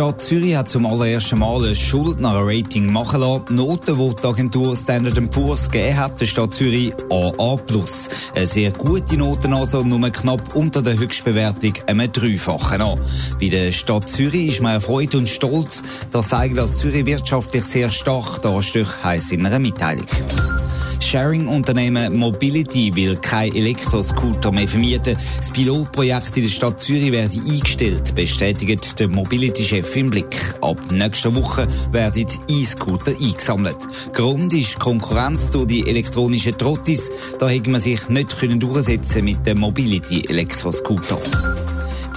Die Stadt Zürich hat zum allerersten Mal ein Schuldner-Rating machen lassen. Noten, die die Agentur Standard Poor's gegeben hat, der Stadt Zürich AA+. Eine sehr gute Note also, nur knapp unter der Höchstbewertung einem Dreifachen an. Bei der Stadt Zürich ist man erfreut und stolz. Das zeigt, dass Zürich wirtschaftlich sehr stark dasteht, heisst in einer Mitteilung. Sharing-Unternehmen Mobility will kein Elektroscooter mehr vermieten. Das Pilotprojekt in der Stadt Zürich werde eingestellt, bestätigt der Mobility-Chef im Blick. Ab nächster Woche werden E-Scooter eingesammelt. Grund ist Konkurrenz durch die elektronischen Trottis. Da hätte man sich nicht durchsetzen mit dem Mobility-Elektroscooter.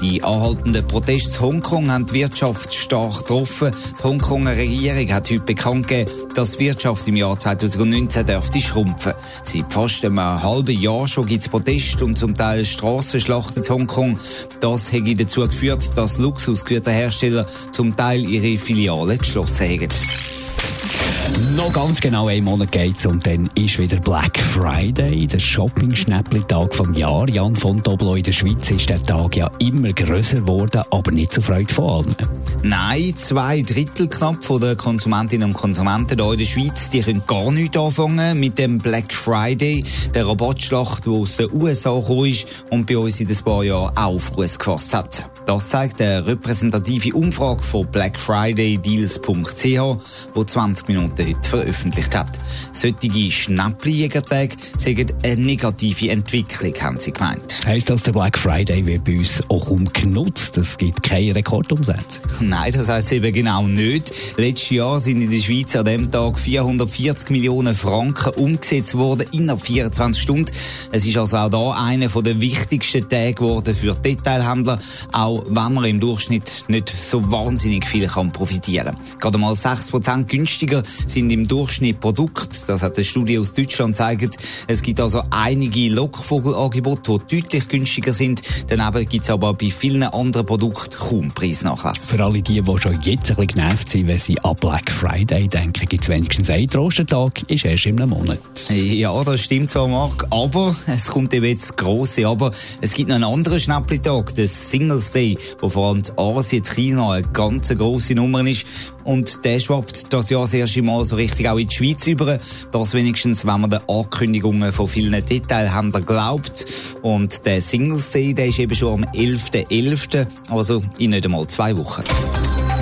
Die anhaltenden Proteste in Hongkong haben die Wirtschaft stark getroffen. Die Hongkonger Regierung hat heute bekannt gegeben, dass die Wirtschaft im Jahr 2019 dürfte schrumpfen. Seit fast einem halben Jahr schon gibt es Proteste und zum Teil Strassenschlachten in Hongkong. Das hat dazu geführt, dass Luxusgüterhersteller zum Teil ihre Filialen geschlossen haben. Noch ganz genau einen Monat geht's und dann ist wieder Black Friday, der Shopping-Schnäppli-Tag vom Jahr. Jan von Doblo in der Schweiz ist der Tag ja immer grösser geworden, aber nicht zur Freude von allen. Nein, zwei Drittel knapp von den Konsumentinnen und Konsumenten hier in der Schweiz, die können gar nichts anfangen mit dem Black Friday, der Rabattschlacht, die aus den USA gekommen ist und bei uns in ein paar Jahren auch auf Fuß gefasst hat. Das zeigt eine repräsentative Umfrage von blackfridaydeals.ch, wo 20 Minuten heute veröffentlicht hat. Solche Schnäppli-Jägertage sind eine negative Entwicklung, haben sie gemeint. Heißt das, der Black Friday wird bei uns auch umgenutzt? Es gibt keine Rekordumsätze? Nein, das heisst eben genau nicht. Letztes Jahr sind in der Schweiz an dem Tag 440 Millionen Franken umgesetzt worden innerhalb 24 Stunden. Es ist also auch da einer der wichtigsten Tage geworden für Detailhändler, auch wenn man im Durchschnitt nicht so wahnsinnig viel kann profitieren kann. Gerade mal 6% günstiger sind im Durchschnitt Produkte. Das hat eine Studie aus Deutschland gezeigt. Es gibt also einige Lockvogelangebote, die deutlich günstiger sind. Daneben gibt es aber bei vielen anderen Produkten kaum Preisnachlass. Für alle die, die schon jetzt ein bisschen genervt sind, wenn sie an Black Friday denken, gibt es wenigstens einen Trostentag, ist erst in einem Monat. Ja, das stimmt zwar, Marc, aber es kommt eben jetzt das Grosse. Aber es gibt noch einen anderen Schnäppli-Tag, den Singles Day, wo vor allem in Asien, China eine ganz grosse Nummer ist. Und der schwappt das Jahr das erste Mal so richtig auch in die Schweiz über. Das wenigstens, wenn man den Ankündigungen von vielen Detailhändlern glaubt. Und der Singles Day, der ist eben schon am 11.11., .11., also in nicht einmal zwei Wochen.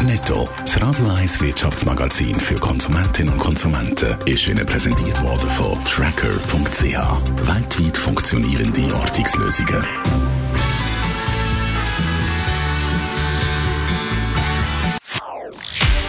Netto, das Radio 1 Wirtschaftsmagazin für Konsumentinnen und Konsumenten, ist Ihnen präsentiert worden von Tracker.ch. Weltweit funktionierende Ortungslösungen.